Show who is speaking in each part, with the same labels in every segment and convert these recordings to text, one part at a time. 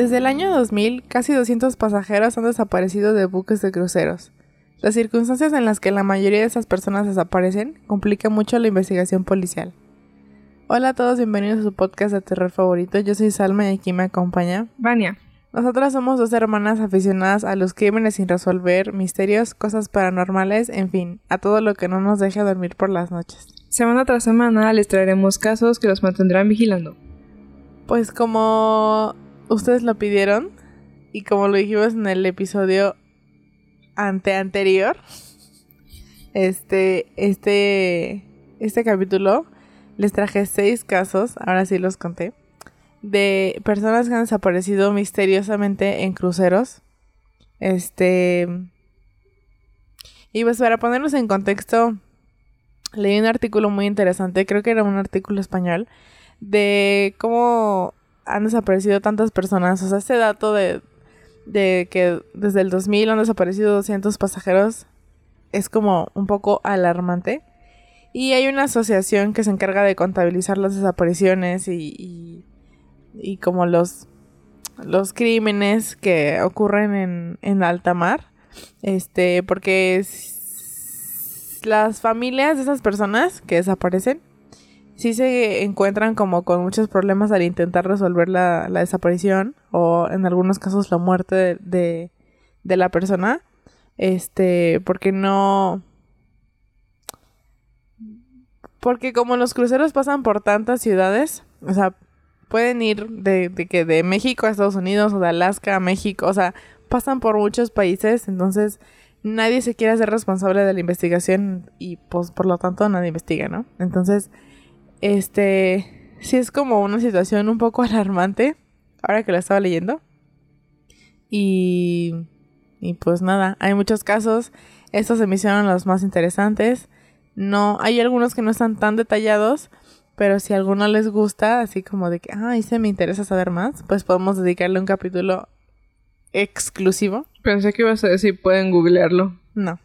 Speaker 1: Desde el año 2000, casi 200 pasajeros han desaparecido de buques de cruceros. Las circunstancias en las que la mayoría de esas personas desaparecen complican mucho la investigación policial. Hola a todos, bienvenidos a su podcast de terror favorito. Yo soy Salma y aquí me acompaña
Speaker 2: Vania.
Speaker 1: Nosotras somos dos hermanas aficionadas a los crímenes sin resolver, misterios, cosas paranormales, en fin, a todo lo que no nos deje dormir por las noches.
Speaker 2: Semana tras semana les traeremos casos que los mantendrán vigilando.
Speaker 1: Pues como ustedes lo pidieron y como lo dijimos en el episodio ante anterior, este, este, este capítulo les traje seis casos, ahora sí los conté, de personas que han desaparecido misteriosamente en cruceros. Este, y pues para ponernos en contexto, leí un artículo muy interesante, creo que era un artículo español, de cómo han desaparecido tantas personas. O sea, este dato de, de que desde el 2000 han desaparecido 200 pasajeros es como un poco alarmante. Y hay una asociación que se encarga de contabilizar las desapariciones y, y, como los, los crímenes que ocurren en, en alta mar. Este, porque las familias de esas personas que desaparecen sí se encuentran como con muchos problemas al intentar resolver la, desaparición o en algunos casos la muerte de, de, la persona. Este, porque no... Porque como los cruceros pasan por tantas ciudades, o sea, pueden ir de, de, que de México a Estados Unidos o de Alaska a México, o sea, pasan por muchos países, entonces nadie se quiere hacer responsable de la investigación y pues por lo tanto nadie investiga, ¿no? Entonces, este, sí es como una situación un poco alarmante, ahora que la estaba leyendo. Y, y pues nada, hay muchos casos, estos se me hicieron los más interesantes. No, hay algunos que no están tan detallados, pero si a alguno les gusta, así como de que, ay, se me interesa saber más, pues podemos dedicarle un capítulo exclusivo.
Speaker 2: Pensé que ibas a decir, pueden googlearlo.
Speaker 1: No.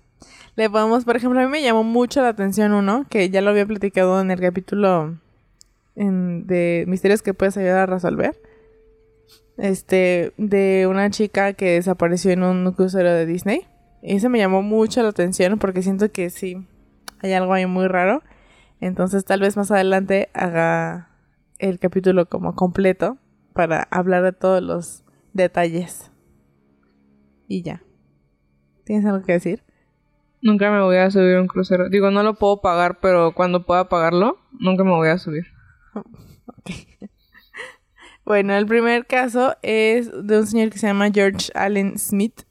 Speaker 1: Le podemos, por ejemplo, a mí me llamó mucho la atención uno, que ya lo había platicado en el capítulo de misterios que puedes ayudar a resolver. Este, de una chica que desapareció en un crucero de Disney. Y ese me llamó mucho la atención porque siento que sí, hay algo ahí muy raro. Entonces tal vez más adelante haga el capítulo como completo para hablar de todos los detalles. Y ya. ¿Tienes algo que decir?
Speaker 2: Nunca me voy a subir a un crucero. Digo, no lo puedo pagar, pero cuando pueda pagarlo, nunca me voy a subir.
Speaker 1: bueno, el primer caso es de un señor que se llama George Allen Smith.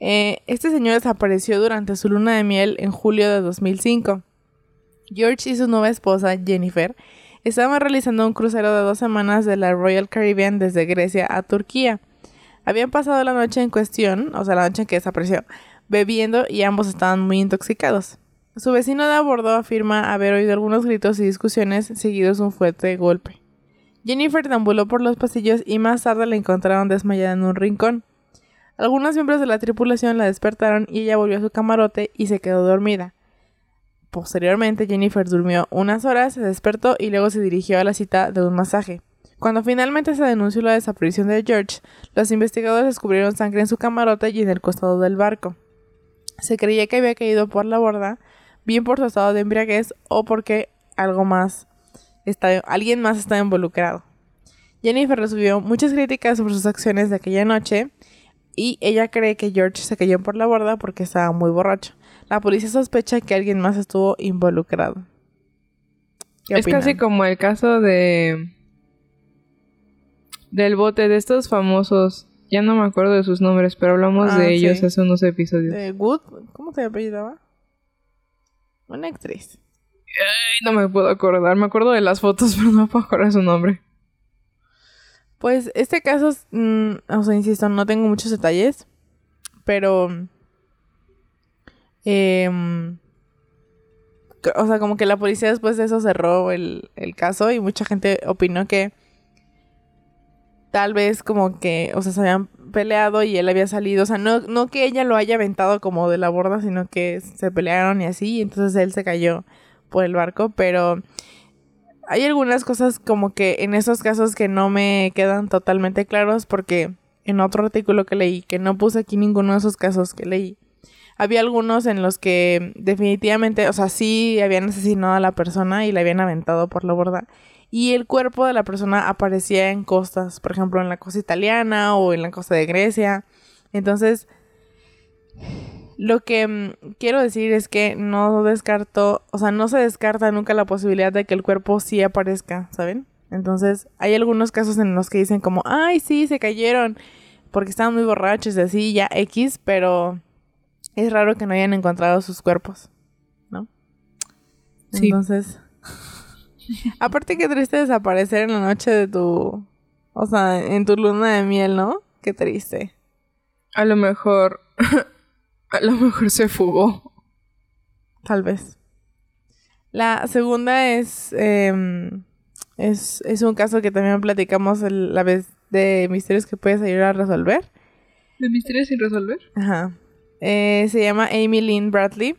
Speaker 1: Eh, este señor desapareció durante su luna de miel en julio de 2005. George y su nueva esposa, Jennifer, estaban realizando un crucero de dos semanas de la Royal Caribbean desde Grecia a Turquía. Habían pasado la noche en cuestión, o sea, la noche en que desapareció, bebiendo y ambos estaban muy intoxicados. Su vecino de a bordo afirma haber oído algunos gritos y discusiones seguidos de un fuerte golpe. Jennifer deambuló por los pasillos y más tarde la encontraron desmayada en un rincón. Algunos miembros de la tripulación la despertaron y ella volvió a su camarote y se quedó dormida. Posteriormente, Jennifer durmió unas horas, se despertó y luego se dirigió a la cita de un masaje. Cuando finalmente se denunció la desaparición de George, los investigadores descubrieron sangre en su camarote y en el costado del barco. Se creía que había caído por la borda, bien por su estado de embriaguez o porque algo más está, alguien más estaba involucrado. Jennifer recibió muchas críticas sobre sus acciones de aquella noche y ella cree que George se cayó por la borda porque estaba muy borracho. La policía sospecha que alguien más estuvo involucrado.
Speaker 2: Es casi como el caso de del bote de estos famosos ya no me acuerdo de sus nombres, pero hablamos de ah, ellos hace unos episodios.
Speaker 1: ¿De Wood? ¿Cómo se apellidaba? Una actriz.
Speaker 2: Ay, no me puedo acordar. Me acuerdo de las fotos, pero no me puedo acordar su nombre.
Speaker 1: Pues este caso, mm, o sea, insisto, no tengo muchos detalles, pero... Em, o sea, como que la policía después de eso cerró el, el caso y mucha gente opinó que tal vez como que, o sea, se habían peleado y él había salido, o sea, no, no que ella lo haya aventado como de la borda, sino que se pelearon y así, y entonces él se cayó por el barco, pero hay algunas cosas como que en esos casos que no me quedan totalmente claros porque en otro artículo que leí, que no puse aquí ninguno de esos casos que leí, había algunos en los que definitivamente, o sea, sí habían asesinado a la persona y la habían aventado por la borda. Y el cuerpo de la persona aparecía en costas, por ejemplo, en la costa italiana o en la costa de Grecia. Entonces, lo que mm, quiero decir es que no descarto, o sea, no se descarta nunca la posibilidad de que el cuerpo sí aparezca, ¿saben? Entonces, hay algunos casos en los que dicen como, ay, sí, se cayeron porque estaban muy borrachos y así, ya X, pero es raro que no hayan encontrado sus cuerpos, ¿no?
Speaker 2: Sí.
Speaker 1: Entonces, aparte qué triste desaparecer en la noche de tu, o sea, en tu luna de miel, ¿no? Qué triste.
Speaker 2: A lo mejor. a lo mejor se fugó.
Speaker 1: Tal vez. La segunda es, em, es, es un caso que también platicamos el- la vez de misterios que puedes ayudar a resolver.
Speaker 2: ¿De misterios sin resolver?
Speaker 1: Ajá. Eh, se llama Amy Lynn Bradley.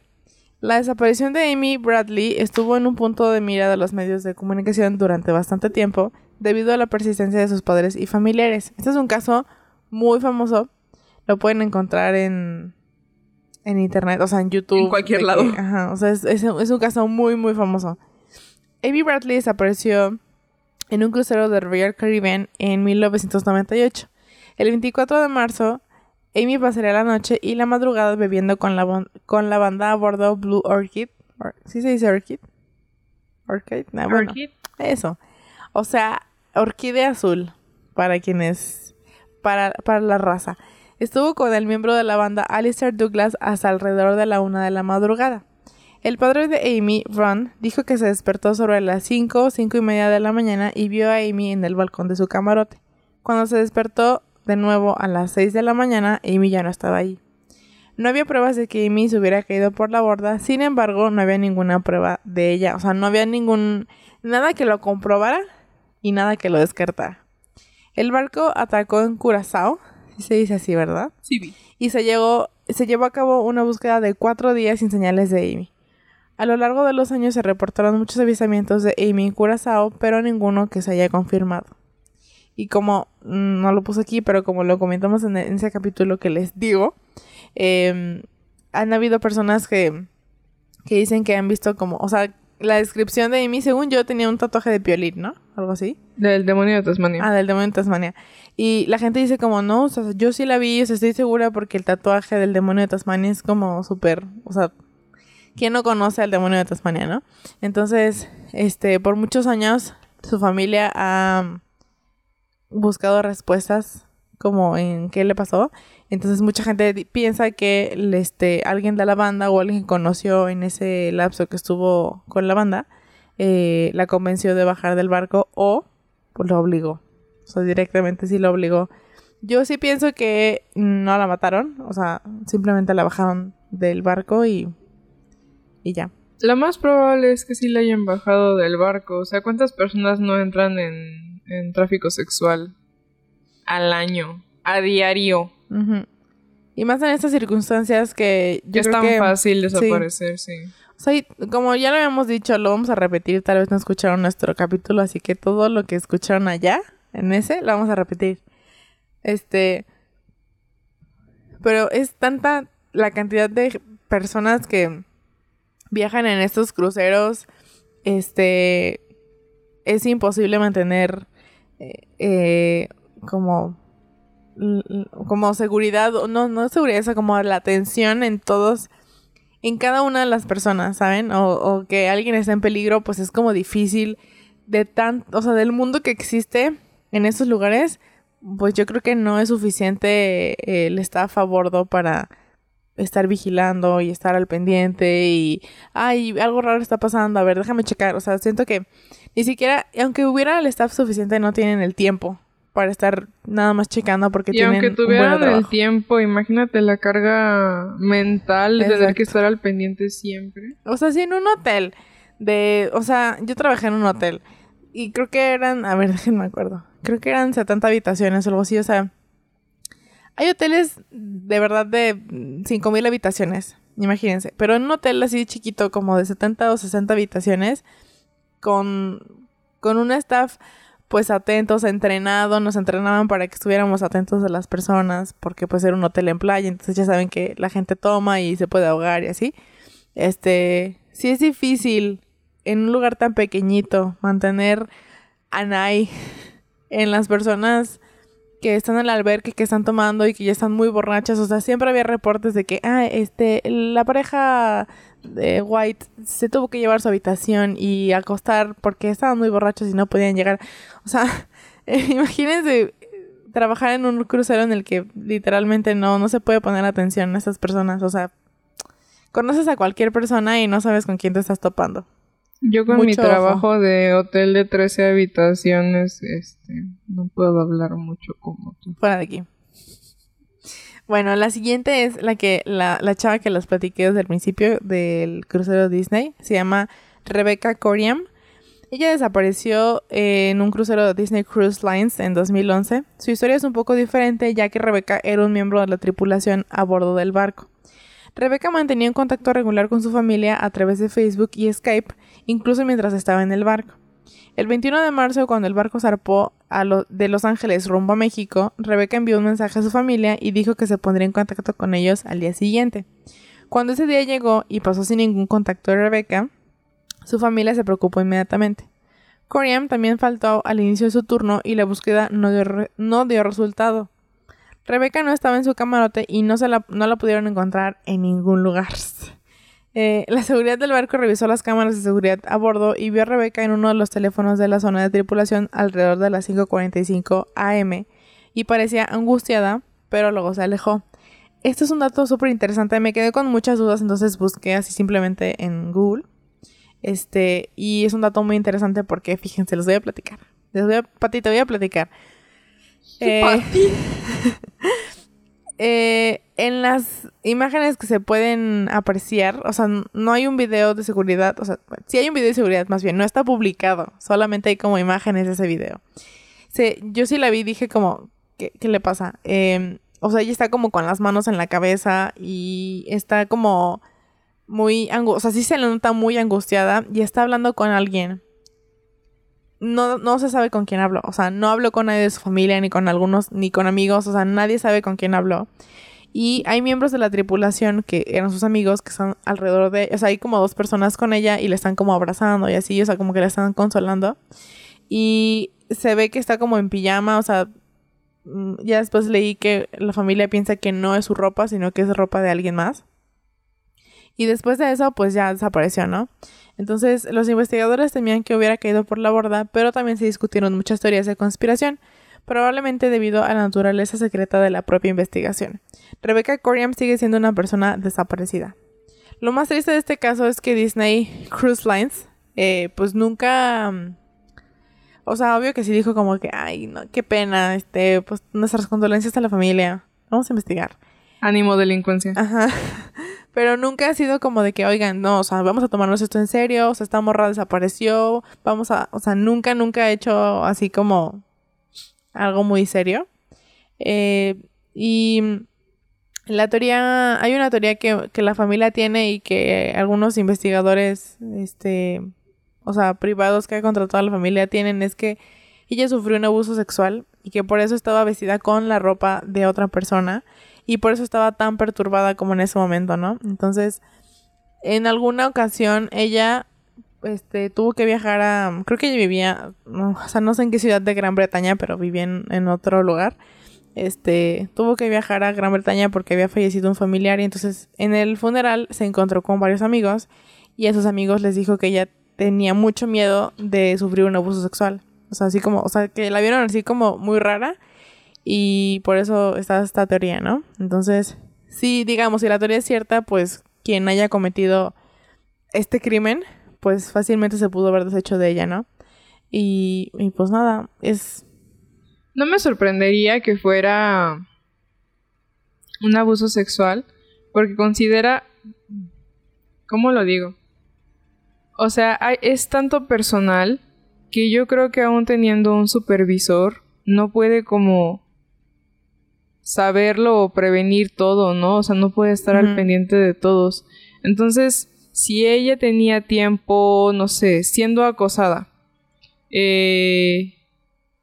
Speaker 1: La desaparición de Amy Bradley estuvo en un punto de mira de los medios de comunicación durante bastante tiempo debido a la persistencia de sus padres y familiares. Este es un caso muy famoso. Lo pueden encontrar en, en internet, o sea, en YouTube.
Speaker 2: En cualquier lado.
Speaker 1: que- ajá, o sea, es, es un- es un caso muy, muy famoso. Amy Bradley desapareció en un crucero de Royal Caribbean en 1998. El 24 de marzo, Amy pasaría la noche y la madrugada bebiendo con la, con la banda a bordo Blue Orchid. Or- ¿Sí se dice Orchid? Orchid. Bueno,
Speaker 2: Orchid.
Speaker 1: eso. O sea, orquídea azul, para quienes, para, para la raza. Estuvo con el miembro de la banda Alistair Douglas hasta alrededor de la una de la madrugada. El padre de Amy, Ron, dijo que se despertó sobre las 5, cinco y media de la mañana y vio a Amy en el balcón de su camarote. Cuando se despertó de nuevo a las 6 de la mañana, Amy ya no estaba ahí. No había pruebas de que Amy se hubiera caído por la borda, sin embargo, no había ninguna prueba de ella, o sea, no había ningún nada que lo comprobara y nada que lo descartara. El barco atacó en Curazao, si se dice así, ¿verdad?
Speaker 2: Sí, vi.
Speaker 1: y se, llegó, se llevó a cabo una búsqueda de cuatro días sin señales de Amy. A lo largo de los años se reportaron muchos avistamientos de Amy en Curazao, pero ninguno que se haya confirmado. Y como mm, no lo puse aquí, pero como lo comentamos en, en ese capítulo que les digo, eh, han habido personas que, que dicen que han visto como, o sea, la descripción de Amy, según yo, tenía un tatuaje de piolín, ¿no? Algo así.
Speaker 2: Del demonio de Tasmania.
Speaker 1: Ah, del demonio de Tasmania. Y la gente dice como, no, o sea, yo sí la vi, o sea, estoy segura porque el tatuaje del demonio de Tasmania es como súper, o sea, ¿quién no conoce al demonio de Tasmania, no? Entonces, este, por muchos años, su familia ha buscado respuestas como en qué le pasó. Entonces mucha gente piensa que este, alguien de la banda o alguien conoció en ese lapso que estuvo con la banda eh, la convenció de bajar del barco o pues, lo obligó. O sea, directamente sí lo obligó. Yo sí pienso que no la mataron, o sea, simplemente la bajaron del barco y, y ya.
Speaker 2: Lo más probable es que sí la hayan bajado del barco. O sea, ¿cuántas personas no entran en, en tráfico sexual al año? A diario.
Speaker 1: Y más en estas circunstancias que yo
Speaker 2: es
Speaker 1: creo
Speaker 2: tan
Speaker 1: que...
Speaker 2: fácil desaparecer, sí.
Speaker 1: O sea, y como ya lo habíamos dicho, lo vamos a repetir. Tal vez no escucharon nuestro capítulo, así que todo lo que escucharon allá, en ese, lo vamos a repetir. Este. Pero es tanta la cantidad de personas que viajan en estos cruceros. Este. Es imposible mantener. Eh, como. Como seguridad. No, no seguridad, sea, como la atención en todos en cada una de las personas, ¿saben? O, que alguien esté en peligro, pues es como difícil de tan, o sea, del mundo que existe en esos lugares, pues yo creo que no es suficiente el staff a bordo para estar vigilando y estar al pendiente y, ay, algo raro está pasando, a ver, déjame checar, o sea, siento que ni siquiera, aunque hubiera el staff suficiente, no tienen el tiempo para estar nada más checando porque
Speaker 2: Y
Speaker 1: tienen
Speaker 2: aunque
Speaker 1: un
Speaker 2: tuvieran el tiempo, imagínate la carga mental de tener que estar al pendiente siempre.
Speaker 1: O sea, sí, en un hotel. De, o sea, yo trabajé en un hotel. Y creo que eran, a ver, déjenme acuerdo. Creo que eran 70 habitaciones o algo así. O sea, hay hoteles de verdad de 5.000 habitaciones. Imagínense. Pero en un hotel así chiquito, como de 70 o 60 habitaciones, con con un staff pues atentos, entrenado, nos entrenaban para que estuviéramos atentos a las personas, porque pues era un hotel en playa, entonces ya saben que la gente toma y se puede ahogar y así. Este, sí es difícil en un lugar tan pequeñito mantener a Nai en las personas que están en el albergue, que están tomando y que ya están muy borrachas. O sea, siempre había reportes de que, ah, este, la pareja de White se tuvo que llevar su habitación y acostar porque estaban muy borrachos y no podían llegar. O sea, imagínense trabajar en un crucero en el que literalmente no, no se puede poner atención a esas personas. O sea, conoces a cualquier persona y no sabes con quién te estás topando.
Speaker 2: Yo con mi trabajo de hotel de 13 habitaciones, este, no puedo hablar mucho como tú.
Speaker 1: Fuera de aquí. Bueno, la siguiente es la que la, la chava que les platiqué desde el principio del crucero Disney. Se llama Rebecca Coriam. Ella desapareció en un crucero de Disney Cruise Lines en 2011. Su historia es un poco diferente ya que Rebecca era un miembro de la tripulación a bordo del barco. Rebecca mantenía un contacto regular con su familia a través de Facebook y Skype, incluso mientras estaba en el barco. El 21 de marzo, cuando el barco zarpó de Los Ángeles rumbo a México, Rebecca envió un mensaje a su familia y dijo que se pondría en contacto con ellos al día siguiente. Cuando ese día llegó y pasó sin ningún contacto de Rebecca, su familia se preocupó inmediatamente. Coriam también faltó al inicio de su turno y la búsqueda no dio, no dio resultado. Rebeca no estaba en su camarote y no, se la, no la pudieron encontrar en ningún lugar. Eh, la seguridad del barco revisó las cámaras de seguridad a bordo y vio a Rebeca en uno de los teléfonos de la zona de tripulación alrededor de las 5.45 am y parecía angustiada, pero luego se alejó. Esto es un dato súper interesante, me quedé con muchas dudas, entonces busqué así simplemente en Google. Este, y es un dato muy interesante porque, fíjense, les voy a platicar. Les voy a, Pati, te voy a platicar. Eh, eh, en las imágenes que se pueden apreciar, o sea, no hay un video de seguridad, o sea, sí hay un video de seguridad más bien, no está publicado, solamente hay como imágenes de ese video. Sí, yo sí la vi dije como, ¿qué, le pasa? Em, o sea, ella está como con las manos en la cabeza y está como muy, o sea, sí se le nota muy angustiada y está hablando con alguien no, no se sabe con quién habló. O sea, no habló con nadie de su familia, ni con algunos, ni con amigos. O sea, nadie sabe con quién habló. Y hay miembros de la tripulación que eran sus amigos que están alrededor de. O sea, hay como dos personas con ella y le están como abrazando y así. O sea, como que la están consolando. Y se ve que está como en pijama. O sea, mm, ya después leí que la familia piensa que no es su ropa, sino que es ropa de alguien más. Y después de eso, pues ya desapareció, ¿no? Entonces, los investigadores temían que hubiera caído por la borda, pero también se discutieron muchas teorías de conspiración, probablemente debido a la naturaleza secreta de la propia investigación. Rebecca Coriam sigue siendo una persona desaparecida. Lo más triste de este caso es que Disney Cruise Lines, eh, pues nunca... O sea, obvio que sí dijo como que, ay, no, qué pena, este, pues nuestras condolencias a la familia. Vamos a investigar.
Speaker 2: Ánimo delincuencia.
Speaker 1: Ajá. Pero nunca ha sido como de que, oigan, no, o sea, vamos a tomarnos esto en serio, o sea, esta morra desapareció, vamos a, o sea, nunca, nunca ha hecho así como algo muy serio. Eh, y la teoría, hay una teoría que, que la familia tiene y que algunos investigadores, este, o sea, privados que ha contratado a la familia tienen, es que ella sufrió un abuso sexual y que por eso estaba vestida con la ropa de otra persona y por eso estaba tan perturbada como en ese momento, ¿no? Entonces, en alguna ocasión ella este, tuvo que viajar a, creo que ella vivía, o sea, no sé en qué ciudad de Gran Bretaña, pero vivía en, otro lugar. Este, tuvo que viajar a Gran Bretaña porque había fallecido un familiar y entonces en el funeral se encontró con varios amigos y a sus amigos les dijo que ella tenía mucho miedo de sufrir un abuso sexual. O sea, así como, o sea, que la vieron así como muy rara y por eso está esta teoría, ¿no? Entonces, sí, digamos, si la teoría es cierta, pues quien haya cometido este crimen, pues fácilmente se pudo haber deshecho de ella, ¿no? Y, y pues nada, es...
Speaker 2: No me sorprendería que fuera un abuso sexual, porque considera... ¿Cómo lo digo? O sea, es tanto personal que yo creo que aún teniendo un supervisor, no puede como saberlo o prevenir todo, ¿no? O sea, no puede estar al pendiente de todos. Entonces, si ella tenía tiempo, no sé, siendo acosada, Eh,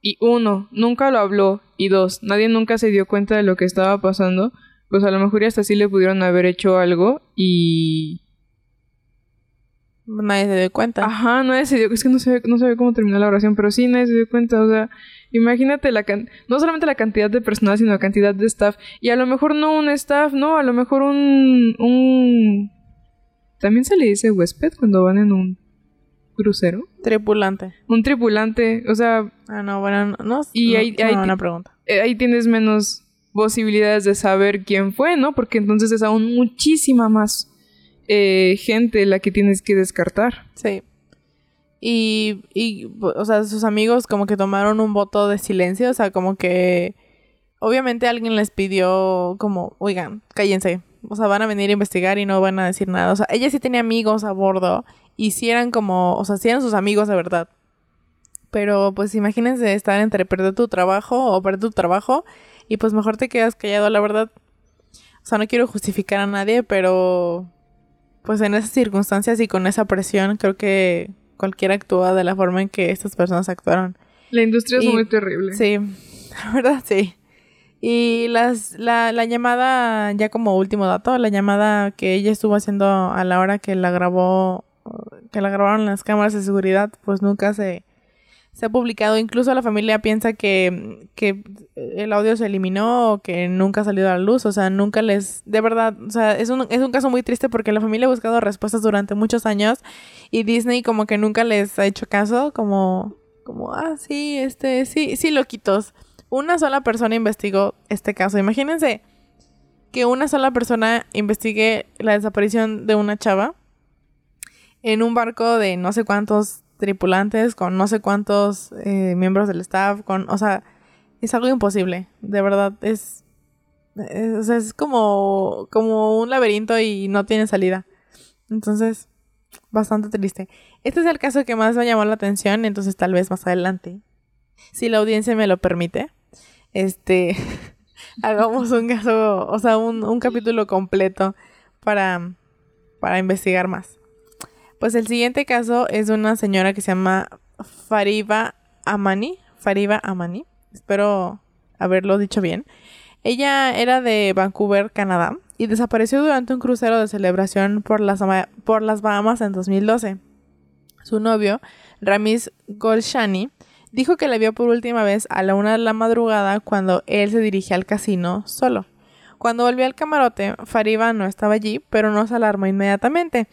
Speaker 2: y uno, nunca lo habló. Y dos, nadie nunca se dio cuenta de lo que estaba pasando. Pues a lo mejor ya hasta sí le pudieron haber hecho algo y...
Speaker 1: Nadie se dio cuenta.
Speaker 2: Ajá, nadie se dio... Es que no sé, no sabía cómo terminar la oración, pero sí, nadie se dio cuenta. O sea, imagínate la can... no solamente la cantidad de personal, sino la cantidad de staff. Y a lo mejor no un staff, no, a lo mejor un... un... También se le dice huésped cuando van en un crucero.
Speaker 1: Tripulante.
Speaker 2: Un tripulante, o sea...
Speaker 1: Ah, no, bueno, no.
Speaker 2: Y
Speaker 1: no,
Speaker 2: ahí-
Speaker 1: no,
Speaker 2: ahí-
Speaker 1: una pregunta.
Speaker 2: eh, ahí tienes menos posibilidades de saber quién fue, ¿no? Porque entonces es aún muchísima más eh, gente la que tienes que descartar.
Speaker 1: Sí. Y, y, o sea, sus amigos como que tomaron un voto de silencio, o sea, como que obviamente alguien les pidió como, oigan, cállense, o sea, van a venir a investigar y no van a decir nada. O sea, ella sí tenía amigos a bordo y sí eran como, o sea, sí eran sus amigos de verdad. Pero pues imagínense estar entre perder tu trabajo o perder tu trabajo y pues mejor te quedas callado, la verdad. O sea, no quiero justificar a nadie, pero pues en esas circunstancias y con esa presión, creo que cualquiera actúa de la forma en que estas personas actuaron.
Speaker 2: La industria es muy terrible.
Speaker 1: Sí, la verdad sí. Y las, la, la llamada, ya como último dato, la llamada que ella estuvo haciendo a la hora que la grabó, que la grabaron las cámaras de seguridad, pues nunca se, se ha publicado. Incluso la familia piensa que, que el audio se eliminó o que nunca ha salido a la luz. O sea, nunca les... De verdad, o sea, es un, es un caso muy triste porque la familia ha buscado respuestas durante muchos años y Disney como que nunca les ha hecho caso, como... Como, ah, sí, este, sí, sí, loquitos. Una sola persona investigó este caso. Imagínense que una sola persona investigue la desaparición de una chava en un barco de no sé cuántos tripulantes, con no sé cuántos eh, miembros del staff, con, o sea, es algo imposible, de verdad, es, es, es como, como un laberinto y no tiene salida. Entonces, bastante triste. Este es el caso que más me llamó la atención, entonces tal vez más adelante, si la audiencia me lo permite, este, hagamos un caso, o sea, un, un capítulo completo para, para investigar más. Pues el siguiente caso es de una señora que se llama Fariba Amani. Fariba Amani. Espero haberlo dicho bien. Ella era de Vancouver, Canadá, y desapareció durante un crucero de celebración por las, por las Bahamas en 2012. Su novio, Ramis Golshani, dijo que la vio por última vez a la una de la madrugada cuando él se dirigía al casino solo. Cuando volvió al camarote, Fariba no estaba allí, pero no se alarmó inmediatamente.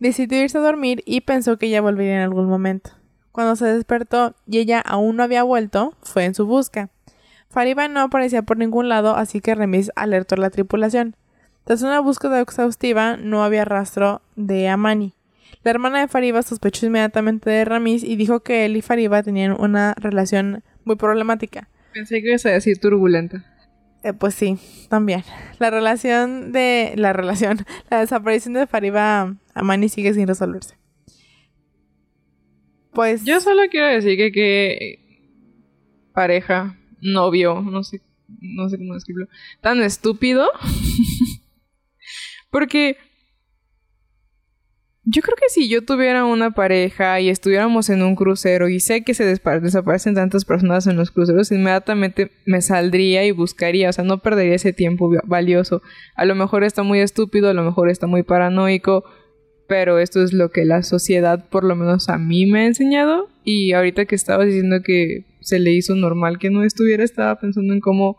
Speaker 1: Decidió irse a dormir y pensó que ella volvería en algún momento. Cuando se despertó y ella aún no había vuelto, fue en su busca. Fariba no aparecía por ningún lado, así que Remis alertó a la tripulación. Tras una búsqueda exhaustiva, no había rastro de Amani. La hermana de Fariba sospechó inmediatamente de Ramis y dijo que él y Fariba tenían una relación muy problemática.
Speaker 2: Pensé que ibas a decir turbulenta.
Speaker 1: Eh, pues sí, también. La relación de... La relación... La desaparición de Fariba Amani sigue sin resolverse. Pues...
Speaker 2: Yo solo quiero decir que que pareja, novio, no sé, no sé cómo describirlo, tan estúpido. Porque yo creo que si yo tuviera una pareja y estuviéramos en un crucero y sé que se desaparecen tantas personas en los cruceros, inmediatamente me saldría y buscaría, o sea, no perdería ese tiempo valioso. A lo mejor está muy estúpido, a lo mejor está muy paranoico, pero esto es lo que la sociedad, por lo menos a mí, me ha enseñado. Y ahorita que estabas diciendo que se le hizo normal que no estuviera, estaba pensando en cómo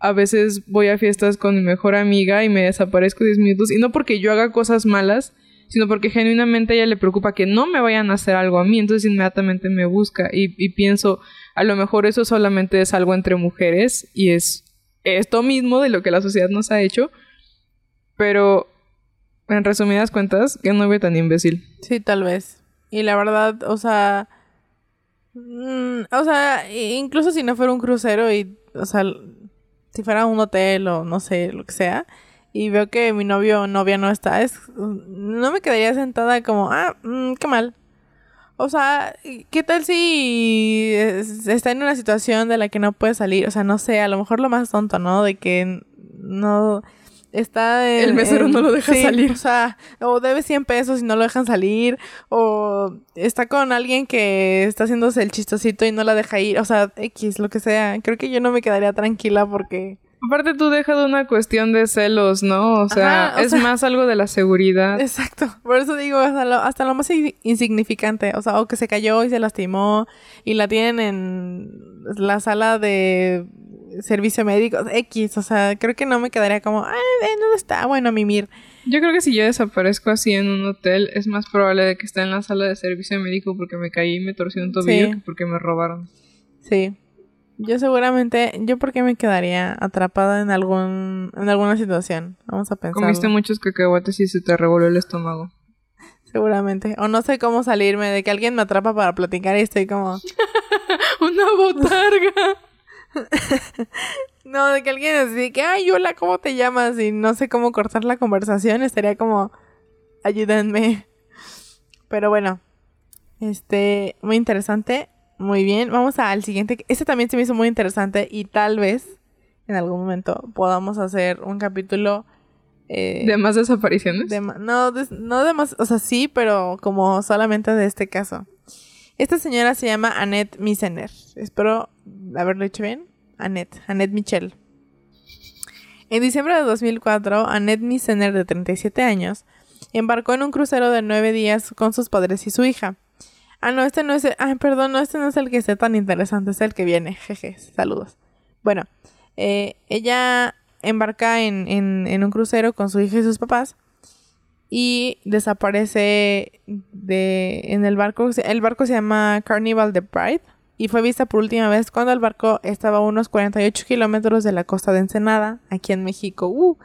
Speaker 2: a veces voy a fiestas con mi mejor amiga y me desaparezco 10 minutos. Y no porque yo haga cosas malas, sino porque genuinamente a ella le preocupa que no me vayan a hacer algo a mí. Entonces inmediatamente me busca y, pienso, a lo mejor eso solamente es algo entre mujeres y es esto mismo de lo que la sociedad nos ha hecho. Pero en resumidas cuentas, qué novio tan imbécil.
Speaker 1: Sí, tal vez. Y la verdad, o sea... mm, o sea, incluso si no fuera un crucero y... O sea, si fuera un hotel o no sé, lo que sea... Y veo que mi novio o novia no está, es... No me quedaría sentada como... Ah, mm, qué mal. O sea, ¿qué tal si es- está en una situación de la que no puede salir? O sea, no sé, a lo mejor lo más tonto, ¿no? De que no... está en,
Speaker 2: El mesero
Speaker 1: en-
Speaker 2: no lo deja
Speaker 1: sí,
Speaker 2: salir.
Speaker 1: O sea, o debe 100 pesos y no lo dejan salir. O está con alguien que está haciéndose el chistosito y no la deja ir. O sea, X, lo que sea. Creo que yo no me quedaría tranquila porque...
Speaker 2: Aparte tú dejas de una cuestión de celos, ¿no? O sea,
Speaker 1: Ajá, o
Speaker 2: es
Speaker 1: sea-
Speaker 2: más algo de la seguridad.
Speaker 1: Exacto. Por eso digo, hasta lo, hasta lo más insignificante. O sea, o que se cayó y se lastimó y la tienen en la sala de servicio médico. X. O sea, creo que no me quedaría como, ¿en ¿dónde está? Bueno, mimir.
Speaker 2: Yo creo que si yo desaparezco así en un hotel, es más probable de que esté en la sala de servicio médico porque me caí y me torcí un tobillo
Speaker 1: Sí.
Speaker 2: que porque me robaron.
Speaker 1: Sí. Yo seguramente, yo porque me quedaría atrapada en algún, en alguna situación. Vamos a pensar.
Speaker 2: Comiste muchos cacahuates y se te revolvió el estómago.
Speaker 1: Seguramente. O no sé cómo salirme de que alguien me atrapa para platicar y estoy como,
Speaker 2: Una botarga.
Speaker 1: no, de que alguien así que, ay, hola, ¿cómo te llamas? Y no sé cómo cortar la conversación, estaría como, ayúdenme. Pero bueno, este, muy interesante. Muy bien, vamos al siguiente. Este también se me hizo muy interesante y tal vez en algún momento podamos hacer un capítulo eh,
Speaker 2: ¿De más desapariciones?
Speaker 1: de ma- no, de- no de más, o sea, sí, pero como solamente de este caso. Esta señora se llama Annette Misener. Espero haberlo hecho bien. Annette, Annette Michel. En diciembre de 2004, Annette Misener, de 37 años, embarcó en un crucero de nueve días con sus padres y su hija. Ah, no, este no es el... Ay, perdón, no, este no es el que esté tan interesante, es el que viene. Jeje, saludos. Bueno, eh, ella embarca en, en, en un crucero con su hija y sus papás y desaparece de en el barco. El barco se llama Carnival de Pride y fue vista por última vez cuando el barco estaba a unos 48 kilómetros de la costa de Ensenada, aquí en México. ¡Uh!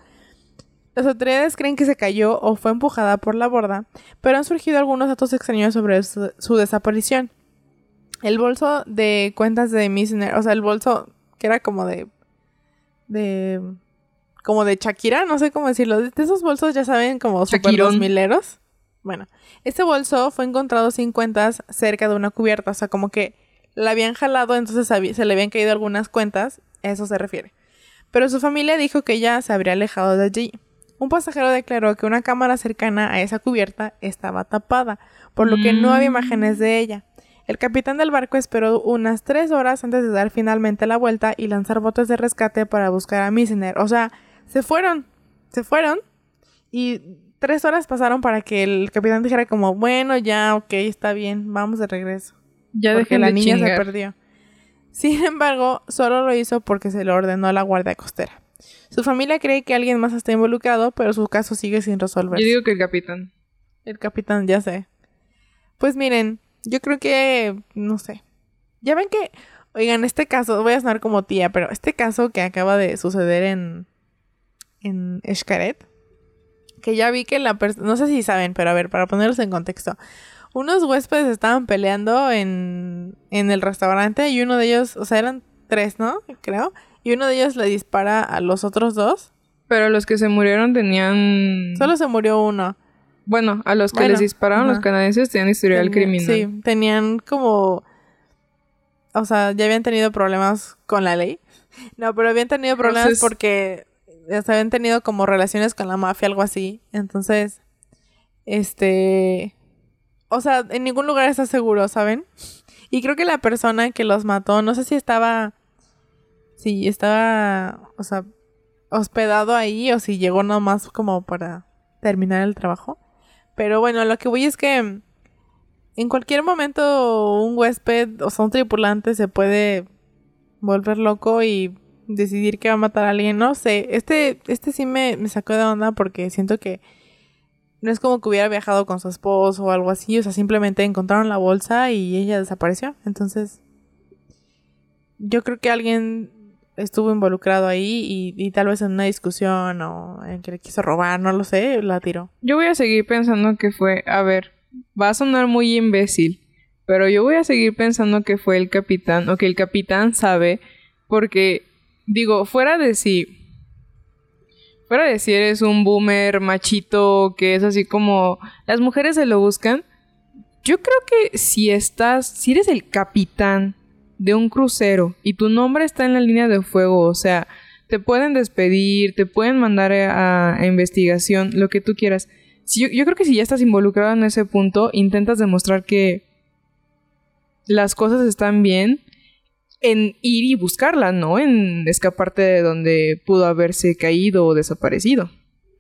Speaker 1: Las autoridades creen que se cayó o fue empujada por la borda, pero han surgido algunos datos extraños sobre su, su desaparición. El bolso de cuentas de Missner, o sea, el bolso que era como de. de. como de Shakira, no sé cómo decirlo. De esos bolsos, ya saben, como super dos mileros. Bueno, este bolso fue encontrado sin cuentas cerca de una cubierta, o sea, como que la habían jalado, entonces se le habían caído algunas cuentas, a eso se refiere. Pero su familia dijo que ya se habría alejado de allí. Un pasajero declaró que una cámara cercana a esa cubierta estaba tapada, por lo que no había
Speaker 2: Mm.
Speaker 1: imágenes de ella. El capitán del barco esperó unas tres horas antes de dar finalmente la vuelta y lanzar botes de rescate para buscar a Missner. O sea, se fueron, se fueron y tres horas pasaron para que el capitán dijera como, bueno, ya, ok, está bien, vamos de regreso.
Speaker 2: Ya
Speaker 1: porque la
Speaker 2: de
Speaker 1: niña se perdió. Sin embargo, solo lo hizo porque se lo ordenó a la guardia costera. Su familia cree que alguien más está involucrado, pero su caso sigue sin resolverse.
Speaker 2: Yo digo que el capitán.
Speaker 1: El capitán, ya sé. Pues miren, yo creo que, no sé. Ya ven que, oigan, este caso, voy a sonar como tía, pero este caso que acaba de suceder en, en Xcaret, que ya vi que la persona, no sé si saben, pero a ver, para ponerlos en contexto. Unos huéspedes estaban peleando en, en el restaurante y uno de ellos, o sea, eran tres, ¿no? Creo. Y uno de ellos le dispara a los otros dos.
Speaker 2: Pero los que se murieron tenían...
Speaker 1: Solo se murió uno.
Speaker 2: Bueno, a los que
Speaker 1: Bueno,
Speaker 2: les dispararon los canadienses tenían historial
Speaker 1: Tenía-
Speaker 2: criminal.
Speaker 1: Sí, tenían como. O sea, ya habían tenido problemas con la ley. No, pero habían tenido problemas
Speaker 2: Entonces-
Speaker 1: porque o sea, habían tenido como relaciones con la mafia, algo así. Entonces, este. O sea, en ningún lugar está seguro, ¿saben? Y creo que la persona que los mató, no sé si estaba. Si estaba. O sea, hospedado ahí o si llegó nomás como para terminar el trabajo. Pero bueno, lo que voy es que en cualquier momento un huésped o sea, un tripulante se puede volver loco y decidir que va a matar a alguien. No sé, este, este sí me, me sacó de onda porque siento que no es como que hubiera viajado con su esposo o algo así. O sea, simplemente encontraron la bolsa y ella desapareció. Entonces, yo creo que alguien estuvo involucrado ahí y, tal vez en una discusión o en que le quiso robar, no lo sé, la tiró.
Speaker 2: Yo voy a seguir pensando que fue... A ver, va a sonar muy imbécil. Pero yo voy a seguir pensando que fue el capitán. O que el capitán sabe. Porque, digo, fuera de si... Fuera de si eres un boomer machito que es así como... Las mujeres se lo buscan. Yo creo que si estás... Si eres el capitán de un crucero y tu nombre está en la línea de fuego, o sea, te pueden despedir, te pueden mandar a, investigación, lo que tú quieras. Si yo, yo creo que si ya estás involucrado en ese punto, intentas demostrar que las cosas están bien en ir y buscarla, ¿no? En escaparte de donde pudo haberse caído o desaparecido.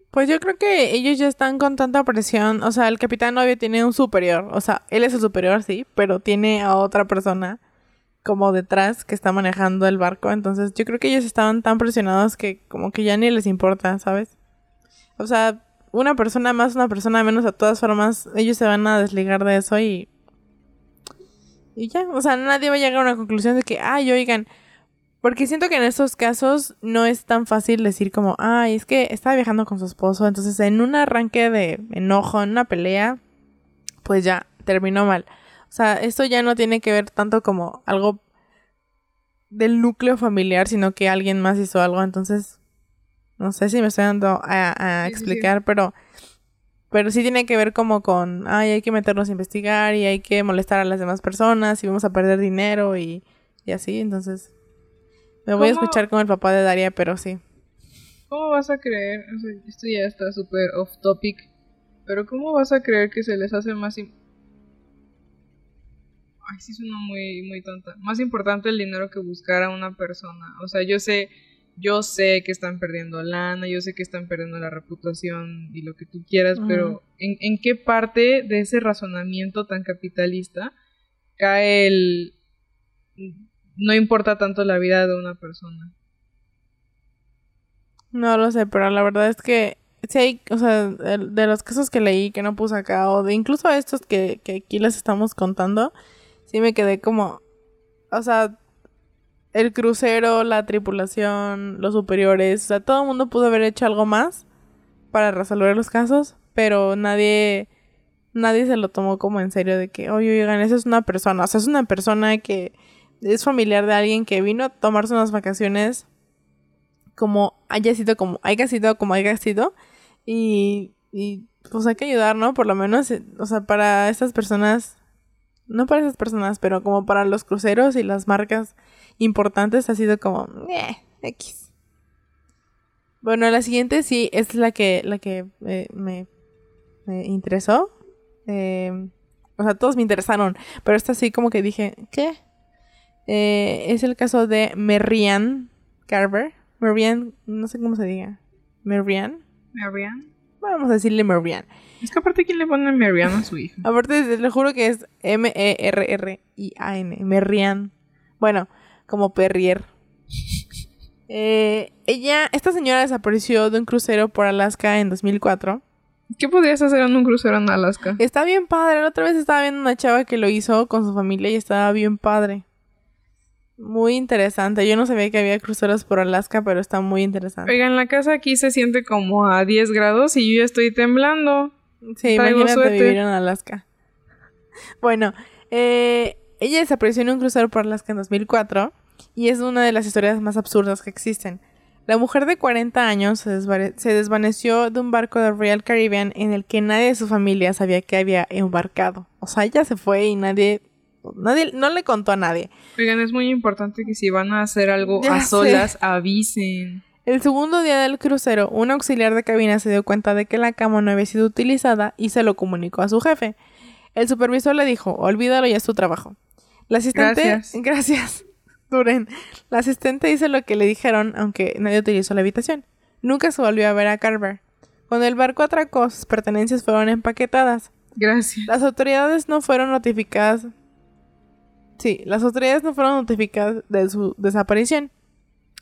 Speaker 1: Pues yo creo que ellos ya están con tanta presión. O sea, el capitán obvio tiene un superior. O sea, él es el superior, sí, pero tiene a otra persona como detrás que está manejando el barco. Entonces yo creo que ellos estaban tan presionados que como que ya ni les importa, ¿sabes? O sea, una persona más, una persona menos, a todas formas, ellos se van a desligar de eso y... Y ya, o sea, nadie va a llegar a una conclusión de que, ay, oigan, porque siento que en estos casos no es tan fácil decir como, ay, es que estaba viajando con su esposo, entonces en un arranque de enojo, en una pelea, pues ya terminó mal. O sea, esto ya no tiene que ver tanto como algo del núcleo familiar, sino que alguien más hizo algo, entonces no sé si me estoy dando a, a explicar, pero pero sí tiene que ver como con, ay, hay que meternos a investigar y hay que molestar a las demás personas y vamos a perder dinero y, y así, entonces me voy a escuchar con el papá de Daria, pero sí.
Speaker 2: ¿Cómo vas a creer? O sea, esto ya está súper off topic, pero ¿cómo vas a creer que se les hace más... Ay, sí suena muy, muy tonta. Más importante el dinero que buscar a una persona. O sea, yo sé yo sé que están perdiendo lana, yo sé que están perdiendo la reputación y lo que tú quieras, pero ¿en, ¿en, qué parte de ese razonamiento tan capitalista cae el... no importa tanto la vida de una persona?
Speaker 1: No lo sé, pero la verdad es que sí hay, o sea, de, los casos que leí que no puse acá, o de incluso estos que, que aquí les estamos contando, sí me quedé como, o sea, el crucero, la tripulación, los superiores, o sea, todo el mundo pudo haber hecho algo más para resolver los casos, pero nadie nadie se lo tomó como en serio de que, oye, oigan, esa es una persona, o sea, es una persona que es familiar de alguien que vino a tomarse unas vacaciones como haya sido como haya sido como haya sido y y pues hay que ayudar, ¿no? Por lo menos, o sea, para estas personas no para esas personas, pero como para los cruceros y las marcas importantes ha sido como, eh, X. Bueno, la siguiente sí es la que, la que eh, me, interesó. Eh, o sea, todos me interesaron, pero esta sí como que dije, ¿qué? Eh, es el caso de Merrian Carver. Merrian, no sé cómo se diga. Merrian.
Speaker 2: Merrian.
Speaker 1: Vamos a decirle Merrian.
Speaker 2: Es que aparte, ¿quién le pone Merrian a su hija?
Speaker 1: aparte, le juro que es M-E-R-R-I-A-N. Merrian. Bueno, como Perrier. Eh, ella, esta señora desapareció de un crucero por Alaska en 2004.
Speaker 2: ¿Qué podrías hacer en un crucero en Alaska?
Speaker 1: Está bien padre. La otra vez estaba viendo una chava que lo hizo con su familia y estaba bien padre. Muy interesante. Yo no sabía que había cruceros por Alaska, pero está muy interesante.
Speaker 2: Oigan, la casa aquí se siente como a 10 grados y yo ya estoy temblando.
Speaker 1: Sí, imagínate vivir en Alaska. Bueno, eh, ella desapareció en un crucero por Alaska en 2004 y es una de las historias más absurdas que existen. La mujer de 40 años se, se, desvaneció de un barco de Royal Caribbean en el que nadie de su familia sabía que había embarcado. O sea, ella se fue y nadie, nadie, no le contó a nadie.
Speaker 2: Oigan, es muy importante que si van a hacer algo ya a solas, sé. avisen.
Speaker 1: El segundo día del crucero, un auxiliar de cabina se dio cuenta de que la cama no había sido utilizada y se lo comunicó a su jefe. El supervisor le dijo, olvídalo, ya es tu trabajo. La asistente...
Speaker 2: Gracias.
Speaker 1: Gracias. Duren. La asistente hizo lo que le dijeron, aunque nadie utilizó la habitación. Nunca se volvió a ver a Carver. Cuando el barco atracó, sus pertenencias fueron empaquetadas.
Speaker 2: Gracias.
Speaker 1: Las autoridades no fueron notificadas. Sí, las autoridades no fueron notificadas de su desaparición.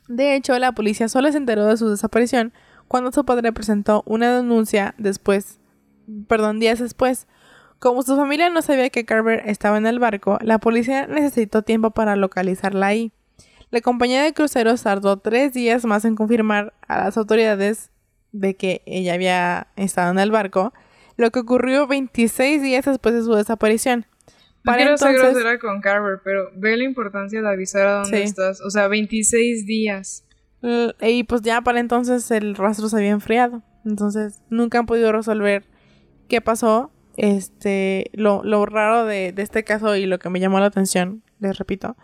Speaker 1: De hecho, la policía solo se enteró de su desaparición cuando su padre presentó una denuncia después, perdón, días después. Como su familia no sabía que Carver estaba en el barco, la policía necesitó tiempo para localizarla ahí. La compañía de cruceros tardó tres días más en confirmar a las autoridades de que ella había estado en el barco, lo que ocurrió 26 días después de su desaparición.
Speaker 2: No quiero entonces... ser grosera con Carver, pero ve la importancia de avisar a dónde sí. estás. O sea, 26 días.
Speaker 1: Y pues ya para entonces el rastro se había enfriado. Entonces nunca han podido resolver qué pasó. Este, lo, lo raro de, de este caso y lo que me llamó la atención, les repito,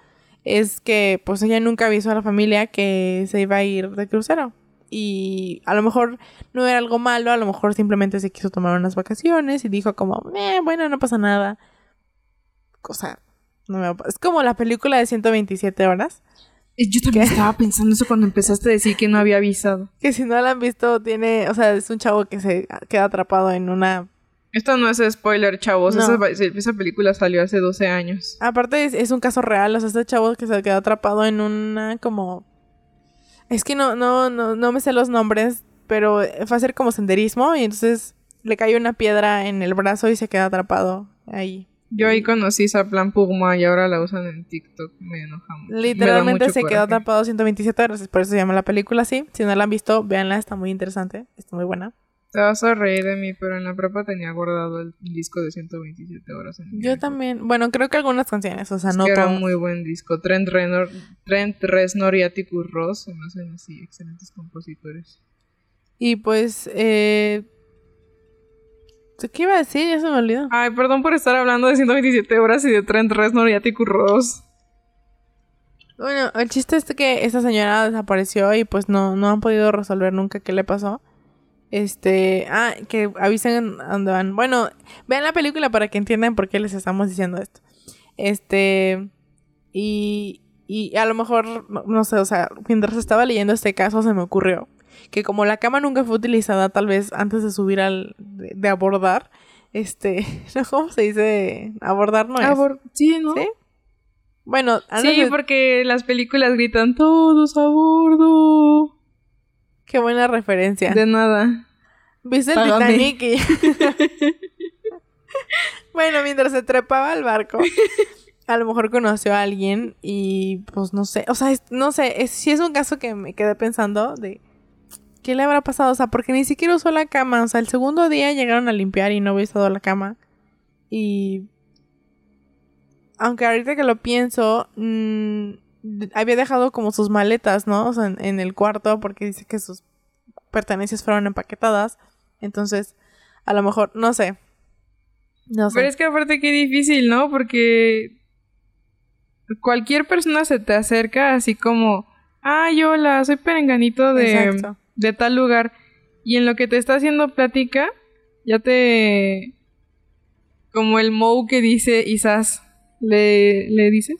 Speaker 1: es que pues ella nunca avisó a la familia que se iba a ir de crucero. Y a lo mejor no era algo malo, a lo mejor simplemente se quiso tomar unas vacaciones y dijo como, eh, bueno, no pasa nada. O sea, no me es como la película de 127 horas.
Speaker 2: Yo también estaba pensando eso cuando empezaste a decir que no había avisado.
Speaker 1: Que si no la han visto, tiene, o sea, es un chavo que se queda atrapado en una
Speaker 2: esto no es spoiler, chavos. Esa, película salió hace 12 años.
Speaker 1: Aparte, es, un caso real. O sea, este chavo que se quedó atrapado en una como. Es que no, no, no, no me sé los nombres, pero fue a hacer como senderismo y entonces le cayó una piedra en el brazo y se queda atrapado ahí.
Speaker 2: Yo ahí conocí esa plan Pugma y ahora la usan en TikTok. Me enojamos.
Speaker 1: Literalmente se quedó atrapado 127 horas, por eso se llama la película así. Si no la han visto, véanla, está muy interesante, está muy buena.
Speaker 2: Te vas a reír de mí, pero en la prepa tenía guardado el disco de 127 horas. En
Speaker 1: Yo también. Bueno, creo que algunas canciones, o sea, no
Speaker 2: que Era un muy buen disco. Trent, Reznor, Trent Reznor y Atticus Ross se me hacen así excelentes compositores.
Speaker 1: Y pues, eh... ¿Qué iba a decir? Ya se me olvidó.
Speaker 2: Ay, perdón por estar hablando de 127 horas y de Trent Reznor y Atticus Ross.
Speaker 1: Bueno, el chiste es que esa señora desapareció y pues no, no han podido resolver nunca qué le pasó. Este, ah, que avisen dónde van. Bueno, vean la película para que entiendan por qué les estamos diciendo esto. Este, y, y a lo mejor, no, sé, o sea, mientras estaba leyendo este caso se me ocurrió que como la cama nunca fue utilizada tal vez antes de subir al, de, abordar, este, ¿cómo se dice? Abordar no es.
Speaker 2: sí, ¿no? ¿Sí?
Speaker 1: Bueno,
Speaker 2: Sí, porque las películas gritan todos a bordo.
Speaker 1: Qué buena referencia.
Speaker 2: De nada.
Speaker 1: ¿Viste el Titanic? bueno, mientras se trepaba al barco, a lo mejor conoció a alguien y pues no sé, o sea, no sé, es, si es un caso que me quedé pensando de qué le habrá pasado, o sea, porque ni siquiera usó la cama, o sea, el segundo día llegaron a limpiar y no había usado la cama y aunque ahorita que lo pienso, mmm, había dejado como sus maletas, ¿no? O sea, en, el cuarto porque dice que sus pertenencias fueron empaquetadas. Entonces, a lo mejor, no sé.
Speaker 2: No sé. Pero es que aparte qué difícil, ¿no? Porque cualquier persona se te acerca así como, ay, hola, soy perenganito de, de tal lugar. Y en lo que te está haciendo plática, ya te... Como el Mou que dice Isas, le, le dice.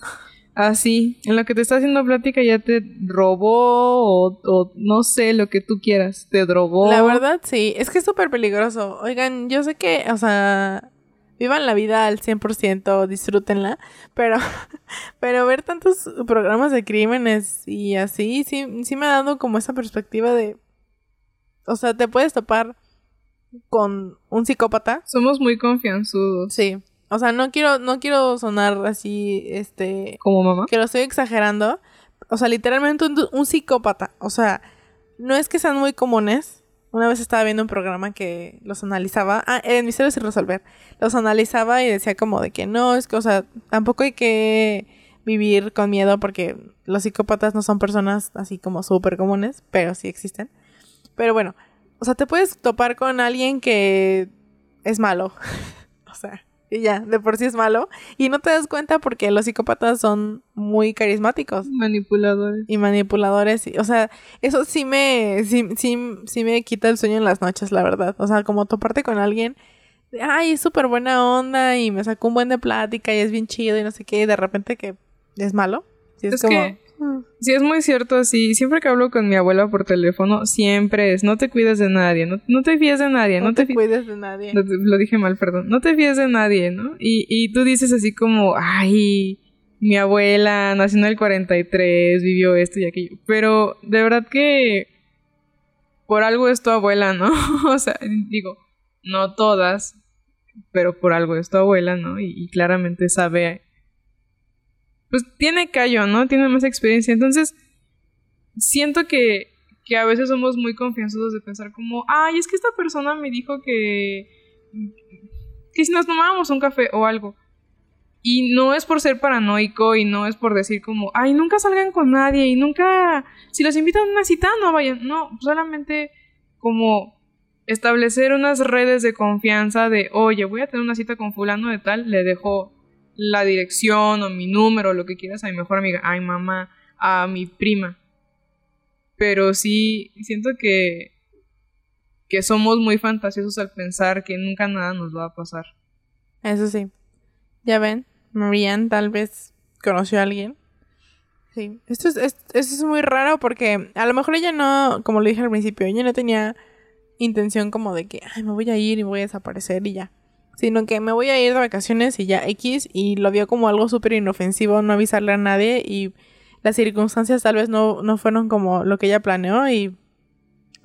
Speaker 2: Así, en lo que te está haciendo plática ya te robó o, no sé, lo que tú quieras, te drogó.
Speaker 1: La verdad, sí, es que es súper peligroso. Oigan, yo sé que, o sea, vivan la vida al 100%, disfrútenla, pero, pero ver tantos programas de crímenes y así, sí, sí me ha dado como esa perspectiva de, o sea, te puedes topar con un psicópata.
Speaker 2: Somos muy confianzudos.
Speaker 1: Sí. O sea, no quiero, no quiero sonar así, este...
Speaker 2: Como mamá.
Speaker 1: Que lo estoy exagerando. O sea, literalmente un, psicópata. O sea, no es que sean muy comunes. Una vez estaba viendo un programa que los analizaba. Ah, en Misterios sin resolver. Los analizaba y decía como de que no, es que, o sea, tampoco hay que vivir con miedo porque los psicópatas no son personas así como súper comunes, pero sí existen. Pero bueno, o sea, te puedes topar con alguien que es malo. o sea, y ya, de por sí es malo. Y no te das cuenta porque los psicópatas son muy carismáticos.
Speaker 2: Manipuladores.
Speaker 1: Y manipuladores. o sea, eso sí me, sí, sí, sí me quita el sueño en las noches, la verdad. O sea, como toparte con alguien, ay, es súper buena onda y me sacó un buen de plática y es bien chido y no sé qué, y de repente que es malo.
Speaker 2: es, como... Sí, es muy cierto, sí. Siempre que hablo con mi abuela por teléfono, siempre es, no te cuides de nadie, no, no te fíes de nadie,
Speaker 1: no, te, cuides de nadie.
Speaker 2: Lo, dije mal, perdón. No te fíes de nadie, ¿no? Y, y tú dices así como, ay, mi abuela nació en el 43, vivió esto y aquello. Pero de verdad que por algo es tu abuela, ¿no? o sea, digo, no todas, pero por algo es tu abuela, ¿no? Y, y claramente sabe pues tiene callo, ¿no? Tiene más experiencia. Entonces, siento que, que a veces somos muy confianzudos de pensar como, ay, es que esta persona me dijo que, que si nos tomábamos un café o algo. Y no es por ser paranoico y no es por decir como, ay, nunca salgan con nadie y nunca, si los invitan a una cita, no vayan. No, solamente como establecer unas redes de confianza de, oye, voy a tener una cita con fulano de tal, le dejo la dirección o mi número, lo que quieras, a mi mejor amiga, a mi mamá, a mi prima. Pero sí, siento que, que somos muy fantasiosos al pensar que nunca nada nos va a pasar.
Speaker 1: Eso sí. Ya ven, Marianne tal vez conoció a alguien. Sí, esto es, esto es muy raro porque a lo mejor ella no, como lo dije al principio, ella no tenía intención como de que, ay, me voy a ir y voy a desaparecer y ya. Sino que me voy a ir de vacaciones y ya X y lo vio como algo súper inofensivo no avisarle a nadie y las circunstancias tal vez no, no fueron como lo que ella planeó y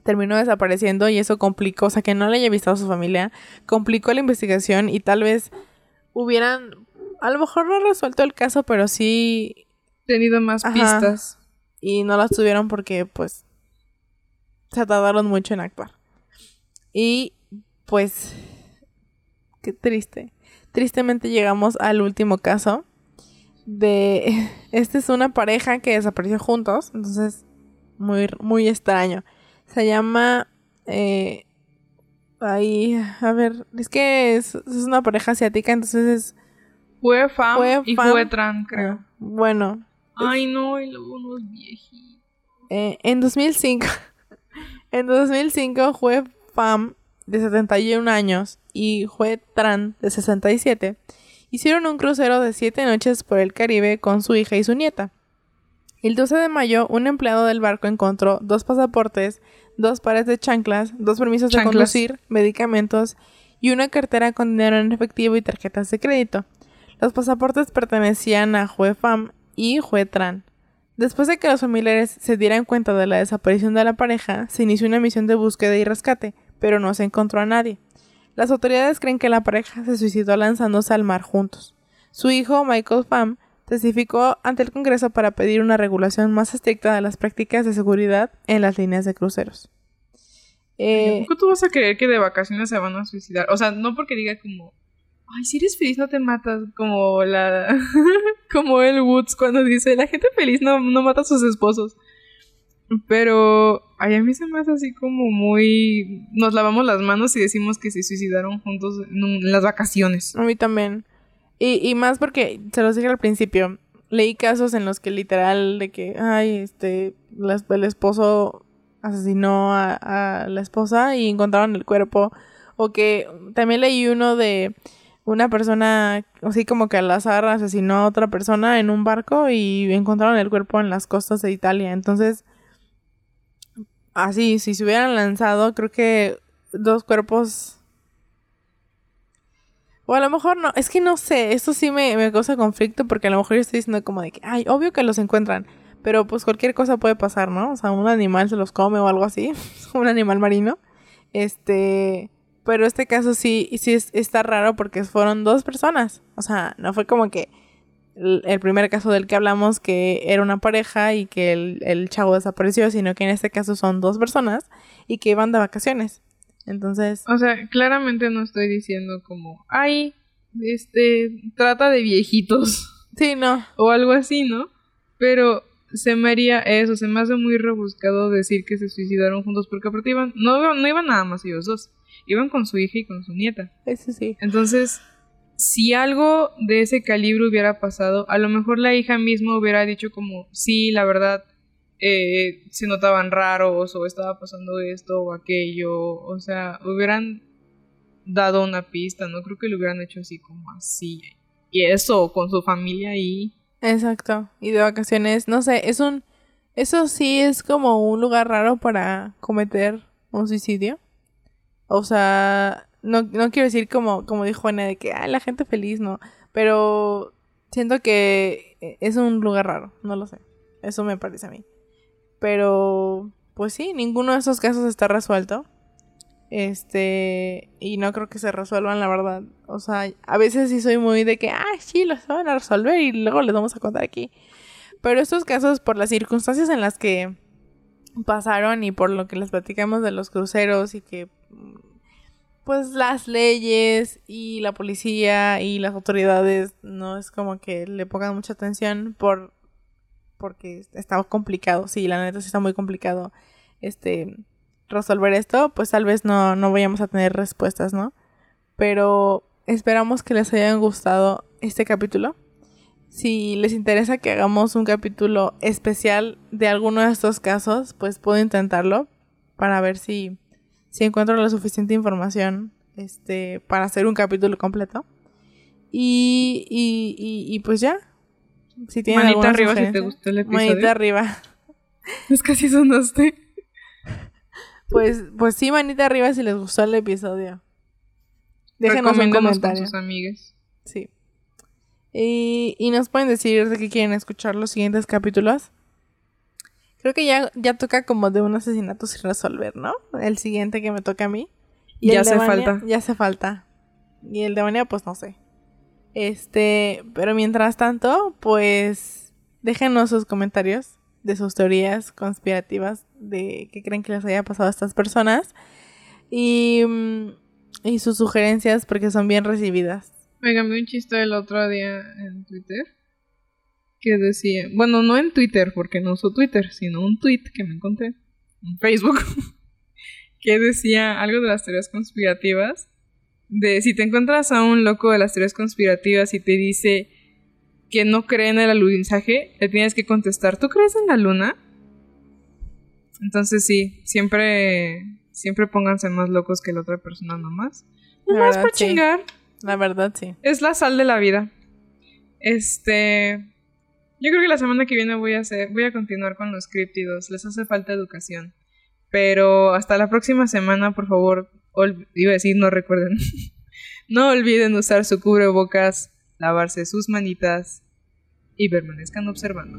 Speaker 1: terminó desapareciendo y eso complicó, o sea, que no le haya avisado a su familia, complicó la investigación y tal vez hubieran, a lo mejor no resuelto el caso, pero sí...
Speaker 2: Tenido más pistas.
Speaker 1: Y no las tuvieron porque, pues, se tardaron mucho en actuar. Y, pues, qué triste. Tristemente llegamos al último caso de... Esta es una pareja que desapareció juntos, entonces, muy, muy extraño. Se llama... Eh, ahí, a ver, es que es, una pareja asiática, entonces es...
Speaker 2: Fue Fam y fue Tran, creo.
Speaker 1: bueno.
Speaker 2: Ay, no, y luego unos viejitos.
Speaker 1: Eh, en 2005, en 2005 fue Fam de 71 años y Hue Tran de 67 hicieron un crucero de 7 noches por el Caribe con su hija y su nieta. El 12 de mayo, un empleado del barco encontró dos pasaportes, dos pares de chanclas, dos permisos de conducir, medicamentos y una cartera con dinero en efectivo y tarjetas de crédito. Los pasaportes pertenecían a Hue Pham y Hue Tran. Después de que los familiares se dieran cuenta de la desaparición de la pareja, se inició una misión de búsqueda y rescate, pero no se encontró a nadie. Las autoridades creen que la pareja se suicidó lanzándose al mar juntos. Su hijo, Michael Pham, testificó ante el Congreso para pedir una regulación más estricta de las prácticas de seguridad en las líneas de cruceros.
Speaker 2: Eh, ¿Cómo tú vas a creer que de vacaciones se van a suicidar? O sea, no porque diga como, ay, si eres feliz no te matas, como la, como el Woods cuando dice, la gente feliz no, no mata a sus esposos. Pero a mí se me hace así como muy... Nos lavamos las manos y decimos que se suicidaron juntos en las vacaciones.
Speaker 1: A mí también. Y, y más porque, se los dije al principio, leí casos en los que literal de que, ay, este, el esposo asesinó a, la esposa y encontraron el cuerpo. O que también leí uno de una persona, así como que al azar asesinó a otra persona en un barco y encontraron el cuerpo en las costas de Italia. Entonces, así, si se hubieran lanzado, creo que dos cuerpos o a lo mejor no, es que no sé, esto sí me, me causa conflicto porque a lo mejor yo estoy diciendo como de que, ay, obvio que los encuentran, pero pues cualquier cosa puede pasar, ¿no? O sea, un animal se los come o algo así, un animal marino. Este, pero este caso sí, sí está raro porque fueron dos personas, o sea, no fue como que el, primer caso del que hablamos que era una pareja y que el, el chavo desapareció, sino que en este caso son dos personas y que iban de vacaciones. Entonces.
Speaker 2: O sea, claramente no estoy diciendo como, ay, este, trata de viejitos.
Speaker 1: Sí, no.
Speaker 2: O algo así, ¿no? Pero se me haría eso, se me hace muy rebuscado decir que se suicidaron juntos porque aparte iban, no, no iban nada más ellos dos, iban con su hija y con su nieta.
Speaker 1: Eso sí.
Speaker 2: Entonces, si algo de ese calibre hubiera pasado, a lo mejor la hija misma hubiera dicho como, sí, la verdad, eh, se notaban raros o estaba pasando esto o aquello, o sea, hubieran dado una pista, no creo que lo hubieran hecho así como así. Y eso, con su familia ahí.
Speaker 1: Exacto, y de vacaciones, no sé, es un... Eso sí es como un lugar raro para cometer un suicidio. O sea, no, no quiero decir como, como dijo Ana, de que Ay, la gente feliz, no. Pero siento que es un lugar raro, no lo sé. Eso me parece a mí. Pero, pues sí, ninguno de esos casos está resuelto. Este, y no creo que se resuelvan, la verdad. O sea, a veces sí soy muy de que, ah, sí, los van a resolver y luego les vamos a contar aquí. Pero estos casos, por las circunstancias en las que pasaron y por lo que les platicamos de los cruceros y que, pues las leyes y la policía y las autoridades no es como que le pongan mucha atención por porque está complicado, sí, la neta sí está muy complicado este resolver esto, pues tal vez no, no vayamos a tener respuestas, ¿no? Pero esperamos que les hayan gustado este capítulo. Si les interesa que hagamos un capítulo especial de alguno de estos casos, pues puedo intentarlo para ver si, si encuentro la suficiente información este, para hacer un capítulo completo. Y, y, y, pues ya.
Speaker 2: Si tienen Manita arriba si te gustó el episodio.
Speaker 1: Manita arriba.
Speaker 2: Es que así sonaste.
Speaker 1: Pues, pues sí, manita arriba si les gustó el episodio. Déjenos un comentario.
Speaker 2: sus amigas.
Speaker 1: Sí. Y, y nos pueden decir de qué quieren escuchar los siguientes capítulos. Creo que ya, ya toca como de un asesinato sin resolver, ¿no? El siguiente que me toca a mí.
Speaker 2: Y ya hace falta.
Speaker 1: Ya hace falta. Y el de Vania, pues no sé. Este, pero mientras tanto, pues déjenos sus comentarios de sus teorías conspirativas de qué creen que les haya pasado a estas personas y, mm, y sus sugerencias porque son bien recibidas.
Speaker 2: Me cambié un chiste el otro día en Twitter que decía, bueno, no en Twitter porque no uso Twitter, sino un tweet que me encontré en Facebook que decía algo de las teorías conspirativas de si te encuentras a un loco de las teorías conspirativas y te dice que no cree en el alunizaje, le tienes que contestar, ¿tú crees en la luna? Entonces sí, siempre siempre pónganse más locos que la otra persona nomás. Nomás para chingar.
Speaker 1: La verdad, sí.
Speaker 2: Es la sal de la vida. Este. Yo creo que la semana que viene voy a hacer. Voy a continuar con los criptidos. Les hace falta educación. Pero hasta la próxima semana, por favor. Iba a decir, no recuerden. no olviden usar su cubrebocas, lavarse sus manitas y permanezcan observando.